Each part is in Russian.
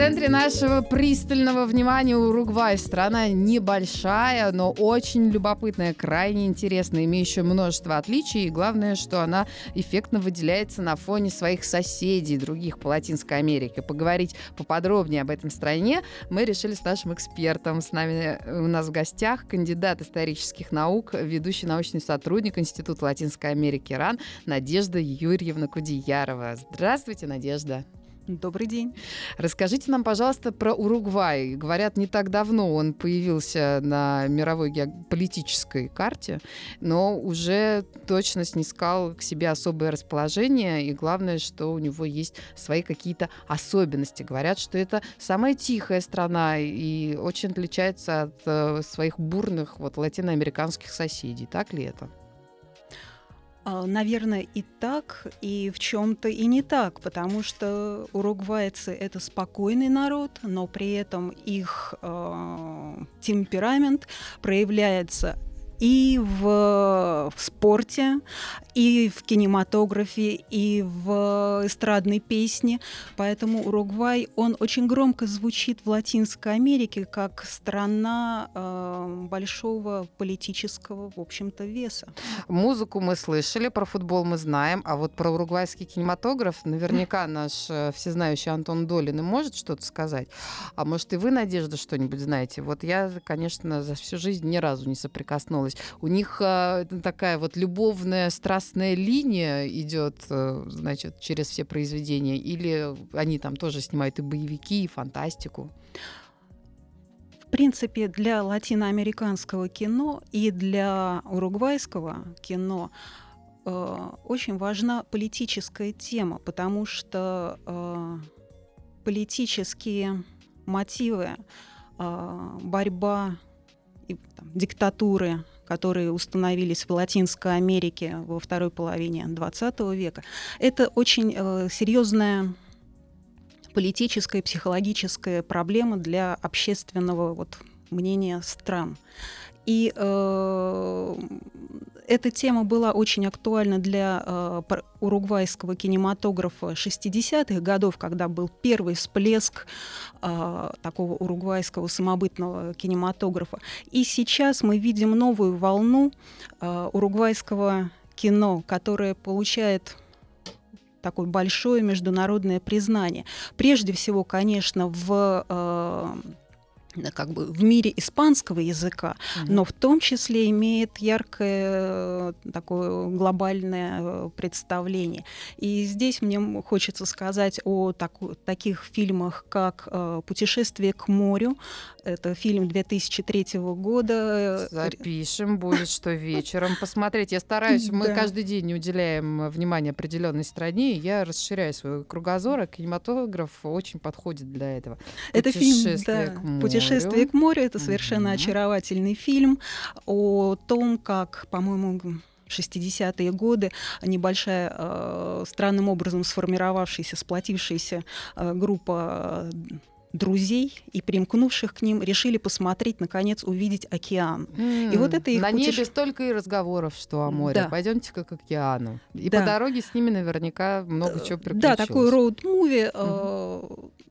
Центре нашего пристального внимания Уругвай. Страна небольшая, но очень любопытная, крайне интересная, имеющая множество отличий. И главное, что она эффектно выделяется на фоне своих соседей, других по Латинской Америке. Поговорить поподробнее об этом стране мы решили с нашим экспертом. С нами у нас в гостях кандидат исторических наук, ведущий научный сотрудник Института Латинской Америки РАН Надежда Юрьевна Кудеярова. Здравствуйте, Надежда. Добрый день. Расскажите нам, пожалуйста, про Уругвай. Говорят, не так давно он появился на мировой геополитической карте, но уже точно снискал к себе особое расположение, и главное, что у него есть свои какие-то особенности. Говорят, что это самая тихая страна и очень отличается от э, своих бурных вот, латиноамериканских соседей. Так ли это? А, наверное, и так, и в чем-то и не так, потому что уругвайцы это спокойный народ, но при этом их э, темперамент проявляется и в, в спорте, и в кинематографе, и в эстрадной песне. Поэтому Уругвай, он очень громко звучит в Латинской Америке как страна э, большого политического, в общем-то, веса. Музыку мы слышали, про футбол мы знаем, а вот про уругвайский кинематограф наверняка наш э, всезнающий Антон Долин может что-то сказать. А может и вы, Надежда, что-нибудь знаете? Вот я, конечно, за всю жизнь ни разу не соприкоснулась. У них э, такая вот любовная, страстная линия идет, э, значит, через все произведения, или они там тоже снимают и боевики, и фантастику? В принципе, для латиноамериканского кино и для уругвайского кино э, очень важна политическая тема, потому что э, политические мотивы, э, борьба и там, диктатуры, которые установились в Латинской Америке во второй половине XX века, это очень э, серьезная политическая психологическая проблема для общественного вот, мнения стран. И э, эта тема была очень актуальна для э, уругвайского кинематографа 60-х годов, когда был первый всплеск э, такого уругвайского самобытного кинематографа. И сейчас мы видим новую волну э, уругвайского кино, которое получает такое большое международное признание. Прежде всего, конечно, в э, как бы в мире испанского языка, mm-hmm. но в том числе имеет яркое э, такое глобальное э, представление. И здесь мне хочется сказать о таку, таких фильмах, как э, «Путешествие к морю», это фильм 2003 года. Запишем, будет что вечером посмотреть. Я стараюсь, мы да. каждый день не уделяем внимания определенной стране, я расширяю свой кругозор, а кинематограф очень подходит для этого. Это фильм, да, к морю. «Путешествие к морю» — это совершенно очаровательный фильм о том, как, по-моему, 60-е годы небольшая, э, странным образом сформировавшаяся, сплотившаяся э, группа друзей и примкнувших к ним решили посмотреть, наконец, увидеть океан. Mm, и вот это их На путеше... небе столько и разговоров, что о море. Да. Пойдемте-ка к океану. И да. по дороге с ними наверняка много чего приключилось. Да, такой роуд-муви э,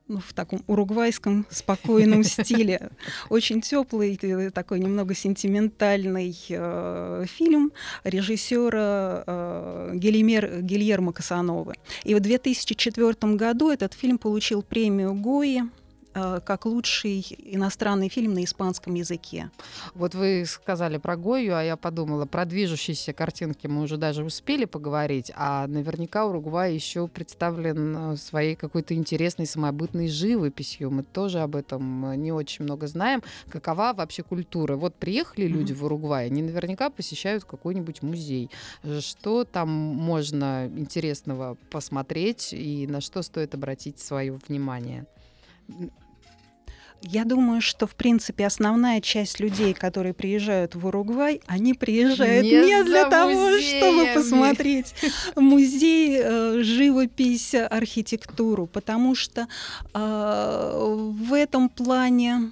ну, в таком уругвайском спокойном стиле. Очень теплый, такой немного сентиментальный э, фильм режиссера э, Гильермо Касановы. И в 2004 году этот фильм получил премию Гои Э, как лучший иностранный фильм на испанском языке. Вот вы сказали про Гою, а я подумала, про движущиеся картинки мы уже даже успели поговорить, а наверняка Уругвай еще представлен э, своей какой-то интересной самобытной живописью. Мы тоже об этом э, не очень много знаем. Какова вообще культура? Вот приехали люди mm-hmm. в Уругвай, они наверняка посещают какой-нибудь музей. Что там можно интересного посмотреть и на что стоит обратить свое внимание? Я думаю, что, в принципе, основная часть людей, которые приезжают в Уругвай, они приезжают не, не для того, музеями. чтобы посмотреть музей, э, живопись, архитектуру, потому что э, в этом плане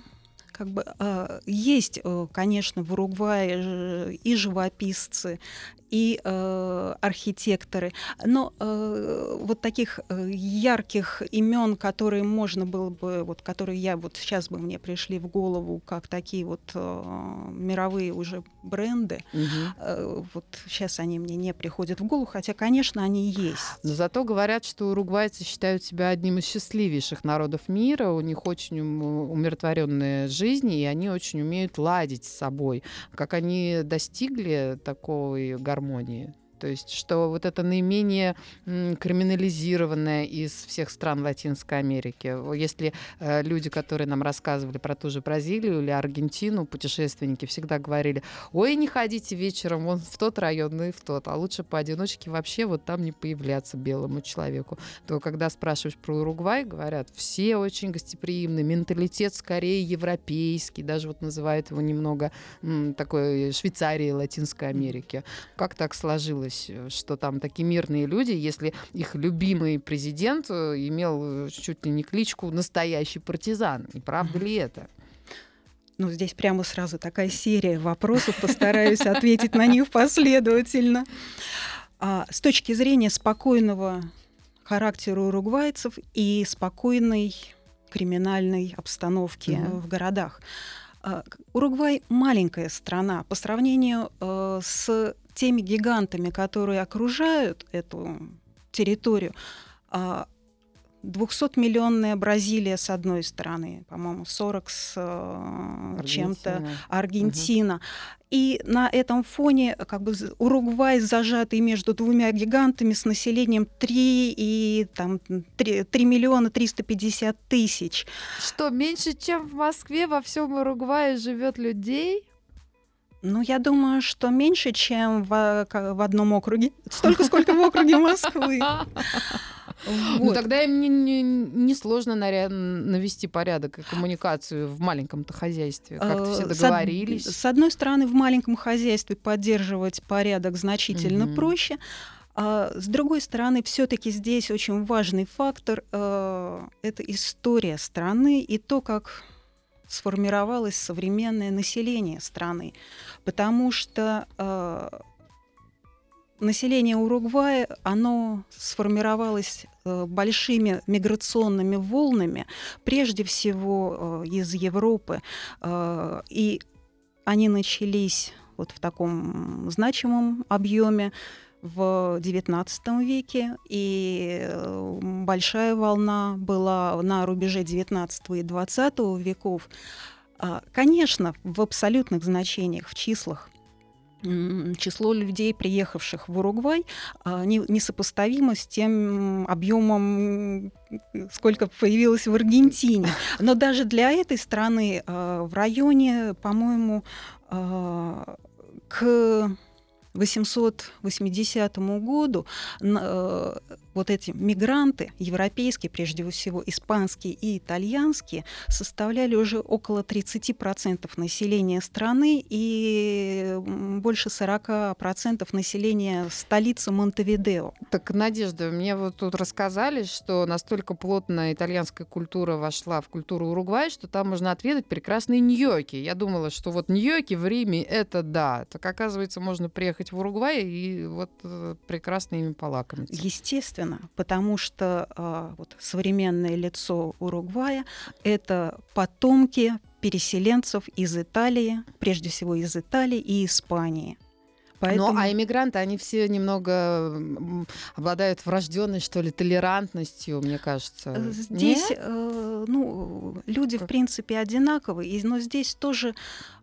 как бы э, есть, э, конечно, в Уругвае и живописцы, и э, архитекторы. Но э, вот таких э, ярких имен, которые можно было бы, вот которые я вот сейчас бы мне пришли в голову, как такие вот э, мировые уже бренды, угу. э, вот сейчас они мне не приходят в голову, хотя, конечно, они есть. Но зато говорят, что уругвайцы считают себя одним из счастливейших народов мира, у них очень умиротворенная жизнь, и они очень умеют ладить с собой. Как они достигли такой гармонии? гармонии. То есть, что вот это наименее криминализированное из всех стран Латинской Америки. Если э, люди, которые нам рассказывали про ту же Бразилию или Аргентину, путешественники всегда говорили, ой, не ходите вечером вон в тот район, ну и в тот, а лучше поодиночке вообще вот там не появляться белому человеку. То когда спрашиваешь про Уругвай, говорят, все очень гостеприимны, менталитет скорее европейский, даже вот называют его немного м, такой Швейцарией Латинской Америки. Как так сложилось? Случилось, э, что там такие мирные люди, если их любимый президент э, имел э, чуть ли не кличку «настоящий партизан». И правда ли это? Ну, здесь прямо сразу такая серия вопросов, постараюсь ответить на них последовательно. А, с точки зрения спокойного характера уругвайцев и спокойной криминальной обстановки mm-hmm. в городах. А, Уругвай маленькая страна по сравнению с теми гигантами, которые окружают эту территорию, 200-миллионная а, Бразилия с одной стороны, по-моему, 40 с э, чем-то Аргентина. Угу. И на этом фоне как бы Уругвай зажатый между двумя гигантами с населением 3 и там 3, 3 миллиона 350 тысяч. Что, меньше, чем в Москве во всем Уругвае живет людей? Ну, я думаю, что меньше, чем в, в одном округе. Столько, сколько в округе Москвы. Вот. Ну тогда им не, не, не наря... навести порядок и коммуникацию в маленьком-то хозяйстве. Как-то все э, договорились. С, с одной стороны, в маленьком хозяйстве поддерживать порядок значительно угу. проще. А с другой стороны, все-таки здесь очень важный фактор э, это история страны и то, как сформировалось современное население страны, потому что э, население Уругвая, оно сформировалось э, большими миграционными волнами, прежде всего э, из Европы, э, и они начались вот в таком значимом объеме в XIX веке, и э, большая волна была на рубеже XIX и XX веков. А, конечно, в абсолютных значениях, в числах число людей, приехавших в Уругвай, а, несопоставимо с тем объемом, сколько появилось в Аргентине. Но даже для этой страны а, в районе, по-моему, к 880 году э, вот эти мигранты, европейские, прежде всего испанские и итальянские, составляли уже около 30% населения страны и больше 40% населения столицы Монтевидео. Так, Надежда, мне вот тут рассказали, что настолько плотно итальянская культура вошла в культуру Уругвая, что там можно отведать прекрасные ньоки. Я думала, что вот ньоки в Риме — это да. Так оказывается, можно приехать в Уругвай и вот э, прекрасно ими полакомиться. Естественно Путина, потому что э, вот, современное лицо Уругвая — это потомки переселенцев из Италии, прежде всего из Италии и Испании. Поэтому... Ну, а иммигранты, они все немного обладают врожденной, что ли, толерантностью, мне кажется. Э, здесь, э, ну, люди, как? в принципе, одинаковые, но здесь тоже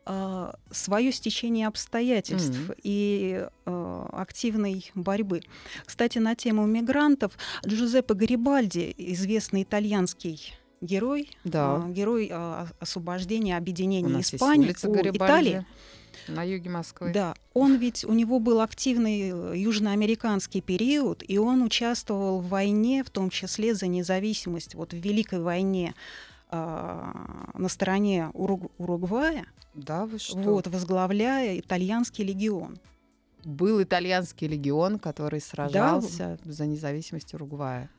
э, свое стечение обстоятельств mm-hmm. и э, активной борьбы. Кстати, на тему мигрантов Джузеппе Гарибальди, известный итальянский герой, да. э, герой э, освобождения, объединения Испании, Италии. На юге Москвы. Да, он ведь, у него был активный э, южноамериканский период, и он участвовал в войне, в том числе за независимость, вот в Великой войне а, на стороне Уруг- Уругвая, Да, вы что? вот, возглавляя итальянский легион. Был итальянский легион, который сражался за независимость Уругвая.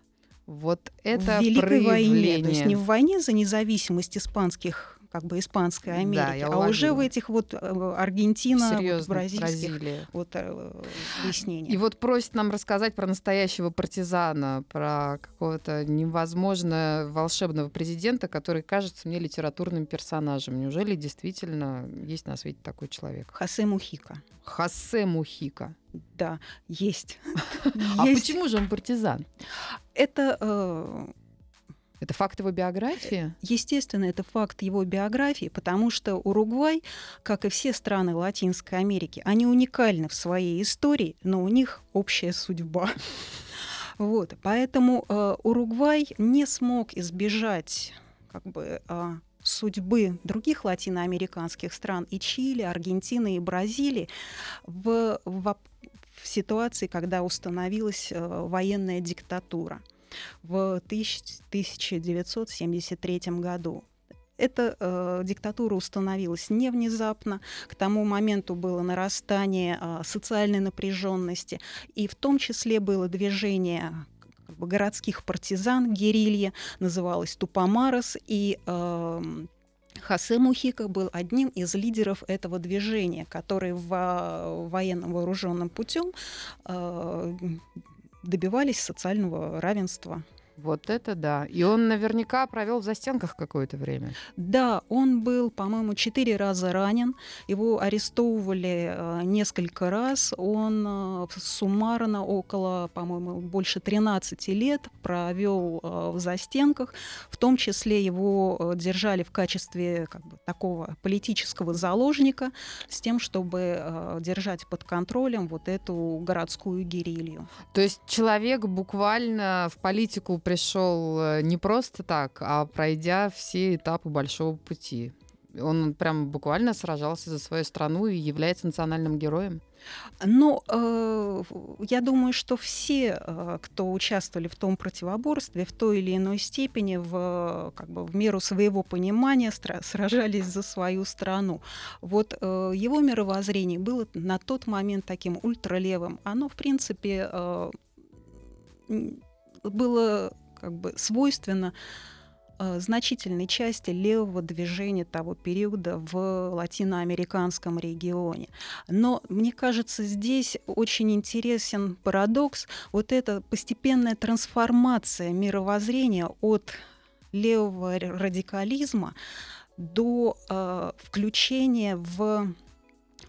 Вот это в Великой войне, то есть проявление. не в войне за независимость испанских как бы испанской Да, Америки, я а уже в этих вот э, Аргентина, вот бразильских Бразилия. вот э, выяснений. И вот просит нам рассказать про настоящего партизана, про какого-то невозможно волшебного президента, который кажется мне литературным персонажем. Неужели действительно есть на свете такой человек? Хосе Мухика. Хосе Мухика. Да, есть. А почему же он партизан? Это э, Это факт его биографии? Естественно, это факт его биографии, потому что Уругвай, как и все страны Латинской Америки, они уникальны в своей истории, но у них общая судьба. Вот, поэтому э, Уругвай не смог избежать как бы а, судьбы других латиноамериканских стран и Чили, Аргентины и Бразилии в, в, в ситуации, когда установилась э, военная диктатура в тысяч- 1973 году. Эта э, диктатура установилась не внезапно. К тому моменту было нарастание э, социальной напряженности, и в том числе было движение как бы, городских партизан, герилья, называлось Тупомарос, и эм, Хосе Мухика был одним из лидеров этого движения, который в во- военном вооруженном путем э, добивались социального равенства Вот это да. И он наверняка провел в застенках какое-то время. Да, он был, по-моему, четыре раза ранен. Его арестовывали э, несколько раз. Он э, суммарно около, по-моему, больше 13 лет провел э, в застенках. В том числе его держали в качестве как бы, такого политического заложника с тем, чтобы держать под контролем вот эту городскую герилью. То есть человек буквально в политику пришел э, не просто так, а пройдя все этапы большого пути. Он прям буквально сражался за свою страну и является национальным героем. Но э, я думаю, что все, э, кто участвовали в том противоборстве, в той или иной степени, в, как бы, в меру своего понимания сражались за свою страну. Вот э, его мировоззрение было на тот момент таким ультралевым. Оно, в принципе, э, было как бы свойственно э, значительной части левого движения того периода в латиноамериканском регионе. Но мне кажется, здесь очень интересен парадокс, вот эта постепенная трансформация мировоззрения от левого радикализма до э, включения в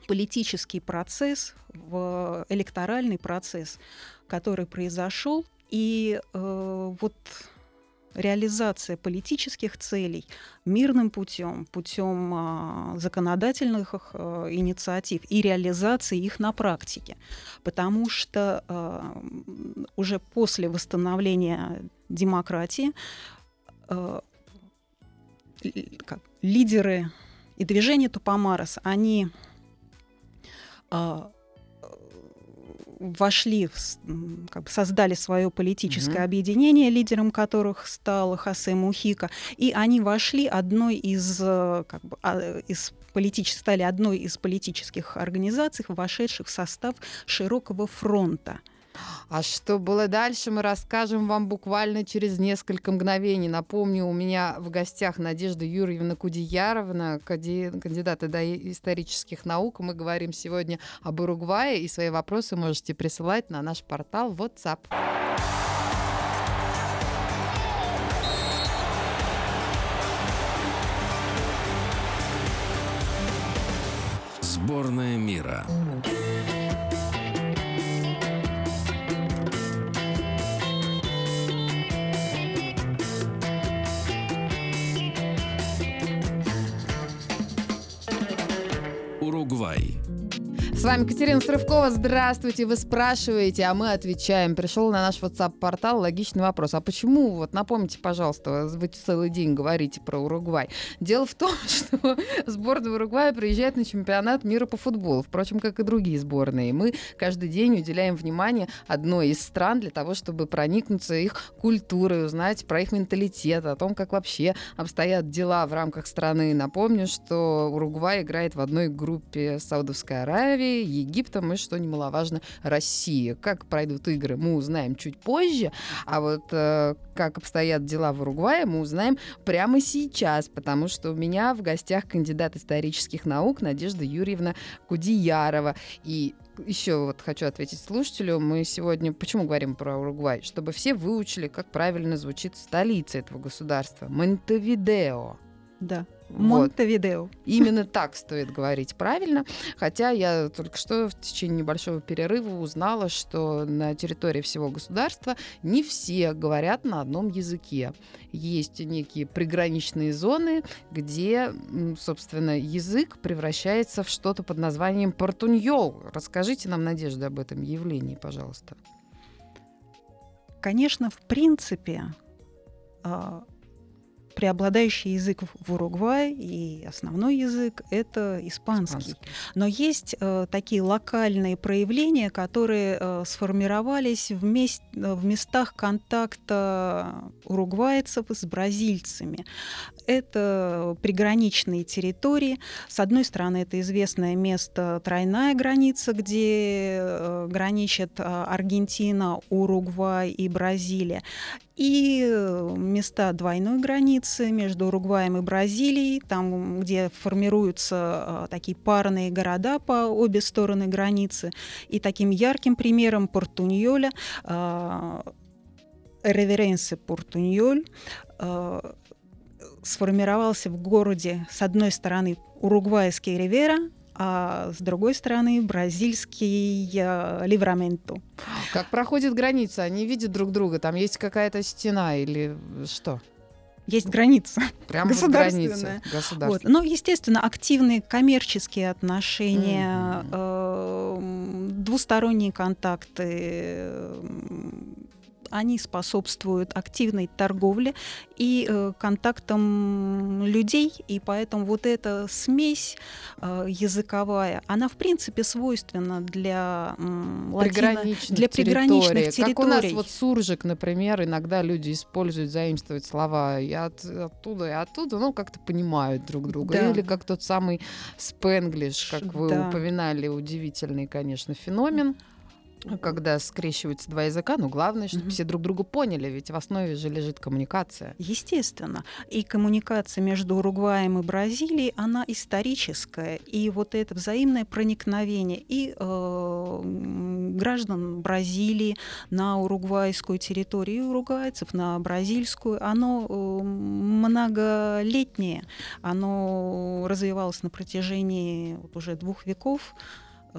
политический процесс, в электоральный процесс, который произошел, и э, вот реализация политических целей мирным путем, путем а, законодательных а, инициатив и реализации их на практике. Потому что а, уже после восстановления демократии ли- как, лидеры и движение Тупомарос, они вошли, в, как бы создали свое политическое Мгм. объединение, лидером которых стал Хосе Мухика, и они вошли одной из, э, как бы, а, из политич... стали одной из политических организаций, вошедших в состав широкого фронта. А что было дальше, мы расскажем вам буквально через несколько мгновений. Напомню, у меня в гостях Надежда Юрьевна Кудеяровна, кади- кандидат ида- исторических наук. Мы говорим сегодня об Уругвае, и свои вопросы можете присылать на наш портал WhatsApp. Сборная мира. С вами Катерина Срывкова. Здравствуйте. Вы спрашиваете, а мы отвечаем. Пришел на наш WhatsApp-портал логичный вопрос. А почему, вот напомните, пожалуйста, вы целый день говорите про Уругвай. Дело в том, что сборная Уругвая приезжает на чемпионат мира по футболу, впрочем, как и другие сборные. Мы каждый день уделяем внимание одной из стран для того, чтобы проникнуться их культурой, узнать про их менталитет, о том, как вообще обстоят дела в рамках страны. Напомню, что Уругвай играет в одной группе Саудовской Египтом и, что немаловажно, России. Как пройдут игры, мы узнаем чуть позже, а вот э, как обстоят дела в Уругвае, мы узнаем прямо сейчас, потому что у меня в гостях кандидат исторических наук Надежда Юрьевна Кудиярова. И еще вот хочу ответить слушателю. Мы сегодня почему говорим про Уругвай? Чтобы все выучили, как правильно звучит столица этого государства. Монтевидео. Да. Вот. Монтевидео. Именно так стоит говорить правильно. Хотя я только что в течение небольшого перерыва узнала, что на территории всего государства не все говорят на одном языке. Есть некие приграничные зоны, где, собственно, язык превращается в что-то под названием портуньол. Расскажите нам, Надежда, об этом явлении, пожалуйста. Конечно, в принципе, а, преобладающий язык в- Уругвае и основной язык — это испанский. Испанский. Но есть э, такие локальные проявления, которые э, сформировались в, мес- э, в местах контакта уругвайцев с бразильцами. Это приграничные территории. С одной стороны, это известное место тройная граница, где э, граничат э, Аргентина, Уругвай и Бразилия. И э, места двойной границы между Уругваем и Бразилией, там, где формируются э, такие парные города по обе стороны границы. И таким ярким примером Портуньоля, э, Реверенсе Портуньоль, сформировался в городе с одной стороны уругвайский Ривера, а с другой стороны бразильский э, Ливраменто. Как проходит граница? Они видят друг друга? Там есть какая-то стена или что? Есть граница. Прямо Государственная. граница. Вот. Ну, естественно, активные коммерческие отношения, Мгм. э, двусторонние контакты, они способствуют активной торговле и э, контактам людей, и поэтому вот эта смесь э, языковая, она в принципе свойственна для м, латино- Приграничных для приграничных территорий. Как у нас территорий. вот суржик, например, иногда люди используют, заимствуют слова и от- оттуда, и оттуда, ну, как-то понимают друг друга. Да. Или как тот самый спенглиш, как вы Да. упоминали, удивительный, конечно, феномен. Когда скрещиваются два языка, но главное, чтобы Мгм. все друг друга поняли, ведь в основе же лежит коммуникация. Естественно. И коммуникация между Уругваем и Бразилией, она историческая. И вот это взаимное проникновение и э, граждан Бразилии на уругвайскую территорию, и уругвайцев на бразильскую, оно э, многолетнее. Оно развивалось на протяжении вот уже двух веков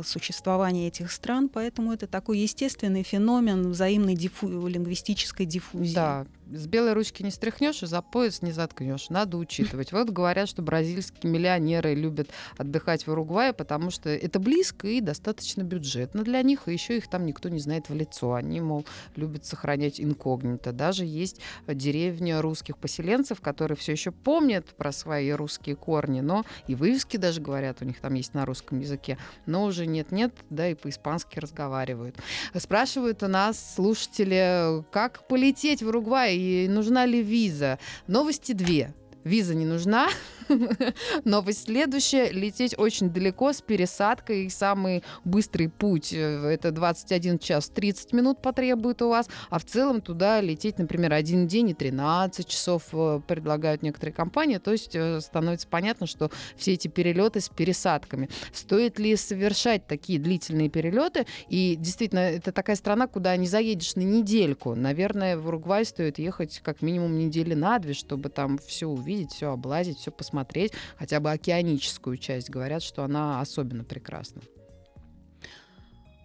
существования этих стран, поэтому это такой естественный феномен взаимной диффу- лингвистической диффузии. Да, с белой ручки не стряхнешь и за пояс не заткнешь. Надо учитывать. Вот говорят, что бразильские миллионеры любят отдыхать в Уругвае, потому что это близко и достаточно бюджетно для них, и еще их там никто не знает в лицо. Они, мол, любят сохранять инкогнито. Даже есть деревня русских поселенцев, которые все еще помнят про свои русские корни, но и вывески даже говорят, у них там есть на русском языке, но уже нет-нет, да и по-испански разговаривают. Спрашивают у нас слушатели, как полететь в Уругвай и нужна ли виза. Новости две. Виза не нужна. Новость следующая. Лететь очень далеко с пересадкой. И самый быстрый путь э, это 21 час 30 минут потребует у вас. А в целом туда лететь, например, один день и 13 часов э, предлагают некоторые компании. То есть э, становится понятно, что все эти перелеты с пересадками. Стоит ли совершать такие длительные перелеты? И действительно, это такая страна, куда не заедешь на недельку. Наверное, в Уругвай стоит ехать как минимум недели на две, чтобы там все увидеть, все облазить, все посмотреть, хотя бы океаническую часть. Говорят, что она особенно прекрасна.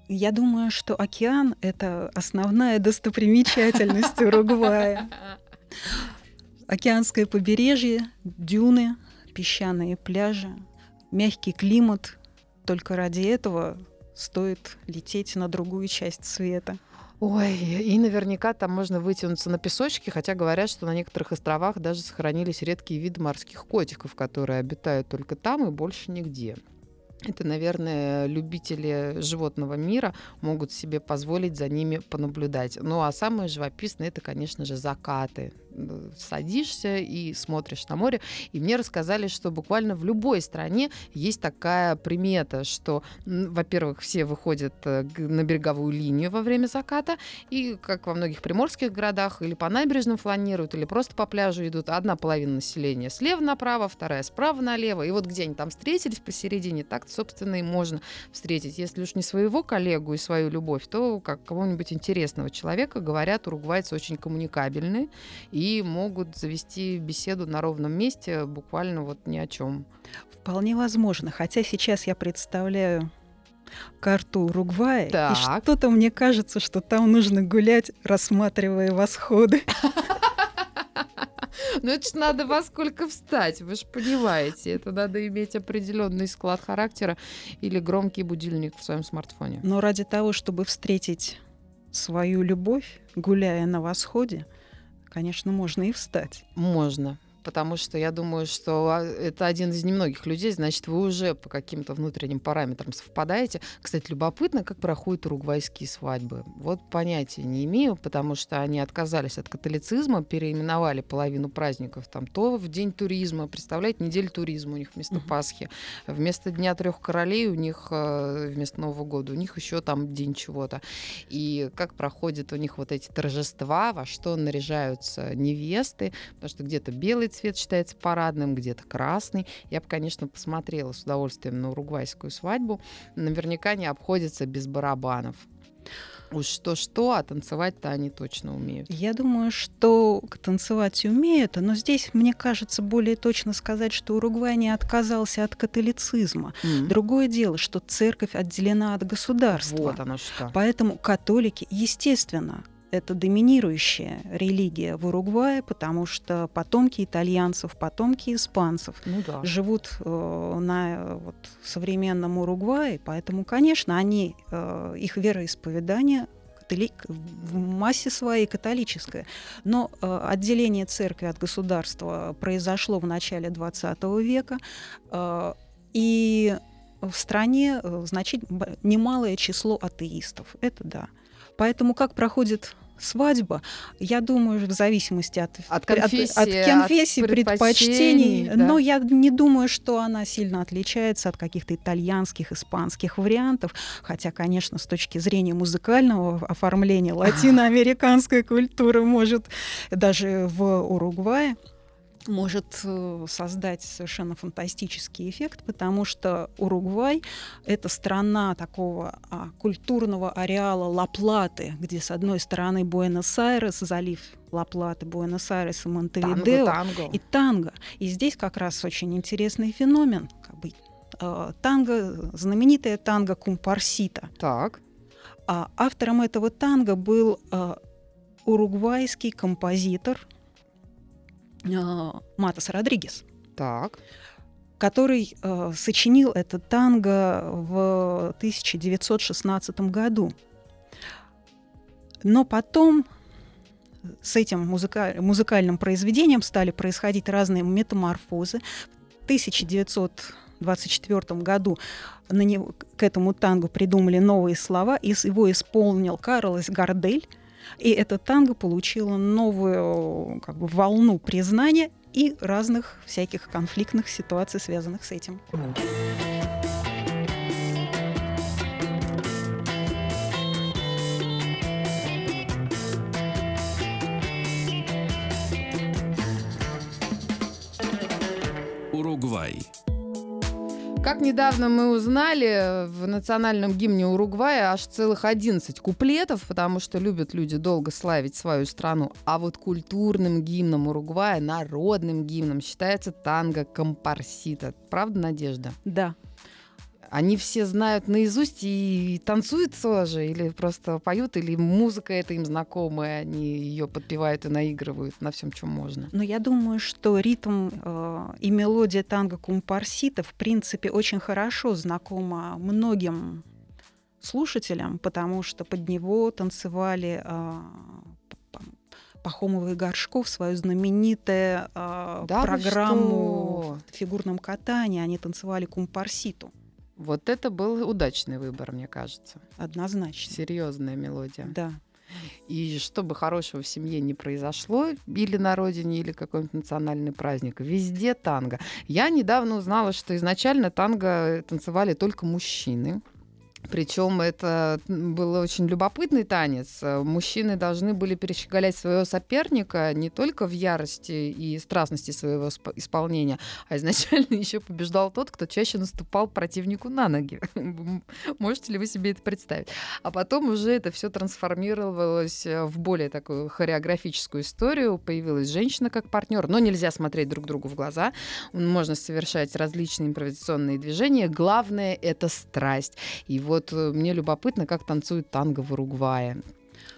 Я думаю, что океан — это основная достопримечательность Уругвая. Океанское побережье, дюны, песчаные пляжи, мягкий климат. Только ради этого стоит лететь на другую часть света. Ой, и наверняка там можно вытянуться на песочке, хотя говорят, что на некоторых островах даже сохранились редкие виды морских котиков, которые обитают только там и больше нигде. Это, наверное, любители животного мира могут себе позволить за ними понаблюдать. Ну а самое живописное это, конечно же, закаты садишься и смотришь на море. И мне рассказали, что буквально в любой стране есть такая примета, что, во-первых, все выходят э, на береговую линию во время заката, и, как во многих приморских городах, или по набережным фланируют, или просто по пляжу идут. Одна половина населения слева направо, вторая справа налево. И вот где они там встретились посередине, так, собственно, и можно встретить. Если уж не своего коллегу и свою любовь, то как кого-нибудь интересного человека, говорят, уругвайцы очень коммуникабельные, и и могут завести беседу на ровном месте буквально вот ни о чем. Вполне возможно. Хотя сейчас я представляю карту Уругвая, так. и что-то мне кажется, что там нужно гулять, рассматривая восходы. Ну это ж надо во сколько встать, вы же понимаете. Это надо иметь определенный склад характера или громкий будильник в своем смартфоне. Но ради того, чтобы встретить свою любовь, гуляя на восходе, Конечно, можно и встать. Можно потому что я думаю, что а, это один из немногих людей, значит, вы уже по каким-то внутренним параметрам совпадаете. Кстати, любопытно, как проходят уругвайские свадьбы. Вот понятия не имею, потому что они отказались от католицизма, переименовали половину праздников там то в день туризма, представляете, неделю туризма у них вместо uh-huh. Пасхи, вместо Дня трех королей у них э, вместо Нового года у них еще там день чего-то. И как проходят у них вот эти торжества, во что наряжаются невесты, потому что где-то белый цвет считается парадным, где-то красный. Я бы, конечно, посмотрела с удовольствием на уругвайскую свадьбу. Наверняка не обходится без барабанов. Уж что-что, а танцевать-то они точно умеют. Я думаю, что танцевать умеют, но здесь, мне кажется, более точно сказать, что Уругвай не отказался от католицизма. Mm-hmm. Другое дело, что церковь отделена от государства. Вот оно что. Поэтому католики, естественно, это доминирующая религия в Уругвае, потому что потомки итальянцев, потомки испанцев ну, да. живут э, на вот, современном Уругвае, поэтому, конечно, они, э, их вероисповедание католик, в массе своей католическое. Но э, отделение церкви от государства произошло в начале XX века, э, и в стране э, значит, немалое число атеистов. Это да. Поэтому как проходит свадьба, я думаю, в зависимости от, от конфессии, от, от конфессии от предпочтений, да? но я не думаю, что она сильно отличается от каких-то итальянских, испанских вариантов, хотя, конечно, с точки зрения музыкального оформления латиноамериканская культура может даже в Уругвае может э, создать совершенно фантастический эффект, потому что Уругвай — это страна такого а, культурного ареала Ла-Платы, где с одной стороны Буэнос-Айрес, залив Ла-Платы, Буэнос-Айрес и Монтевидео, танго, и танго. И здесь как раз очень интересный феномен, как бы э, танго, знаменитая танго Кумпарсита. Так. А автором этого танго был э, уругвайский композитор Матас Родригес. Так. который э, сочинил это танго в 1916 году. Но потом с этим музыка- музыкальным произведением стали происходить разные метаморфозы. В 1924 году на него, к этому тангу придумали новые слова, и его исполнил Карлос Гардель. И это танго получило новую как бы, волну признания и разных всяких конфликтных ситуаций, связанных с этим. Уругвай. Как недавно мы узнали, в национальном гимне Уругвая аж целых 11 куплетов, потому что любят люди долго славить свою страну. А вот культурным гимном Уругвая, народным гимном считается танго компарсита. Правда, Надежда? Да, они все знают наизусть и танцуют тоже, или просто поют, или музыка это им знакомая, они ее подпевают и наигрывают на всем, чем можно. Но я думаю, что ритм э, и мелодия танго кумпарсита в принципе очень хорошо знакома многим слушателям, потому что под него танцевали Пахомова и Горшков свою знаменитую э, да программу в фигурном катании. Они танцевали кумпарситу. Вот это был удачный выбор, мне кажется. Однозначно. Серьезная мелодия. Да. И чтобы хорошего в семье не произошло, или на родине, или какой-нибудь национальный праздник, везде танго. Я недавно узнала, что изначально танго танцевали только мужчины. Причем это был очень любопытный танец. Мужчины должны были перещеголять своего соперника не только в ярости и страстности своего исполнения, а изначально еще побеждал тот, кто чаще наступал противнику на ноги. Можете ли вы себе это представить? А потом уже это все трансформировалось в более такую хореографическую историю. Появилась женщина как партнер, но нельзя смотреть друг другу в глаза. Можно совершать различные импровизационные движения. Главное — это страсть. И вот вот э, мне любопытно, как танцуют танго в Уругвае.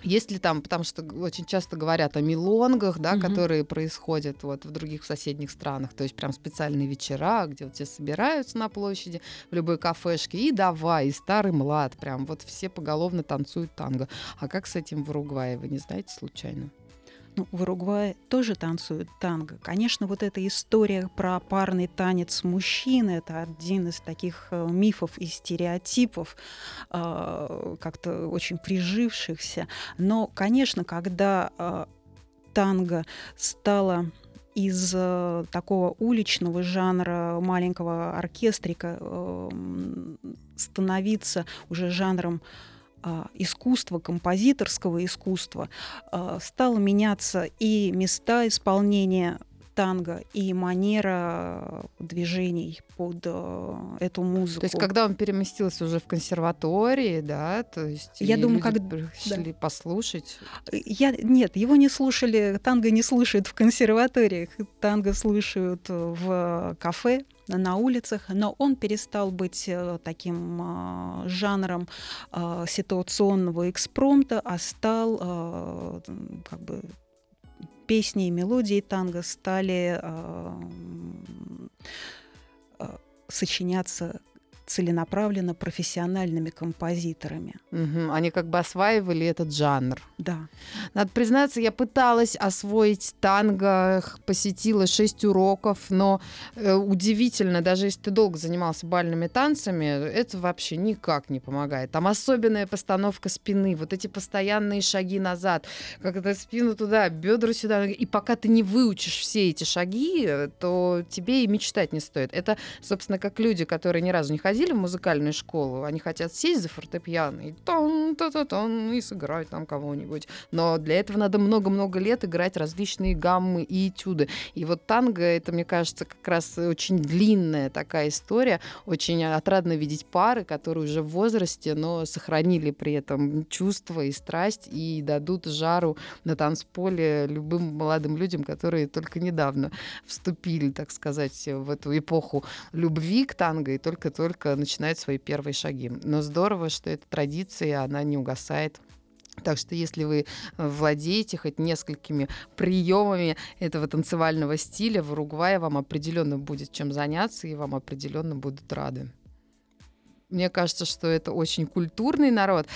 Есть ли там, потому что очень часто говорят о милонгах, да, угу. которые происходят вот в других соседних странах, то есть прям специальные вечера, где вот все собираются на площади в любой кафешке и давай, и старый млад, прям вот все поголовно танцуют танго. А как с этим в Уругвае, вы не знаете случайно? Ну, в Уругвае тоже танцуют танго. Конечно, вот эта история про парный танец мужчин – это один из таких э, мифов и стереотипов, э, как-то очень прижившихся. Но, конечно, когда э, танго стало из э, такого уличного жанра маленького оркестрика э, становиться уже жанром а, искусства, композиторского искусства, а, стало меняться и места исполнения танго и манера движений под э, эту музыку. То есть, когда он переместился уже в консерватории, да, то есть я думаю, как пришли да. послушать. Я нет, его не слушали, танго не слушают в консерваториях, танго слушают в кафе, на улицах, но он перестал быть э, таким э, жанром э, ситуационного экспромта, а стал как бы песни и мелодии танго стали сочиняться целенаправленно профессиональными композиторами. Угу. Они как бы осваивали этот жанр. Да. Надо признаться, я пыталась освоить танго, посетила шесть уроков, но э, удивительно, даже если ты долго занимался бальными танцами, это вообще никак не помогает. Там особенная постановка спины, вот эти постоянные шаги назад, это спину туда, бедра сюда. И пока ты не выучишь все эти шаги, то тебе и мечтать не стоит. Это, собственно, как люди, которые ни разу не ходили ходили в музыкальную школу, они хотят сесть за фортепиано и тон та та тон и сыграть там кого-нибудь. Но для этого надо много-много лет играть различные гаммы и этюды. И вот танго, это, мне кажется, как раз очень длинная такая история. Очень отрадно видеть пары, которые уже в возрасте, но сохранили при этом чувство и страсть и дадут жару на танцполе любым молодым людям, которые только недавно вступили, так сказать, в эту эпоху любви к танго и только-только только начинает свои первые шаги. Но здорово, что эта традиция, она не угасает. Так что если вы владеете хоть несколькими приемами этого танцевального стиля, в Уругвае вам определенно будет чем заняться, и вам определенно будут рады. Мне кажется, что это очень культурный народ.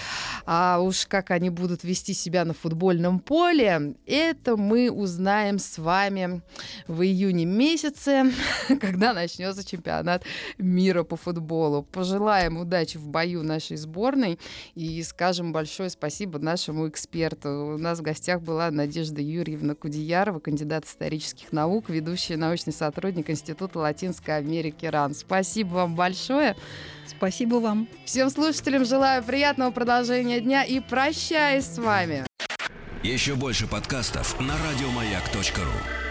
А уж как они будут вести себя на футбольном поле, это мы узнаем с вами в июне месяце, когда начнется чемпионат мира по футболу. Пожелаем удачи в бою нашей сборной и скажем большое спасибо нашему эксперту. У нас в гостях была Надежда Юрьевна Кудеярова, кандидат исторических наук, ведущая научный сотрудник Института Латинской Америки РАН. Спасибо вам большое. Спасибо вам. Всем слушателям желаю приятного продолжения дня и прощаюсь с вами. Еще больше подкастов на радиомаяк.ру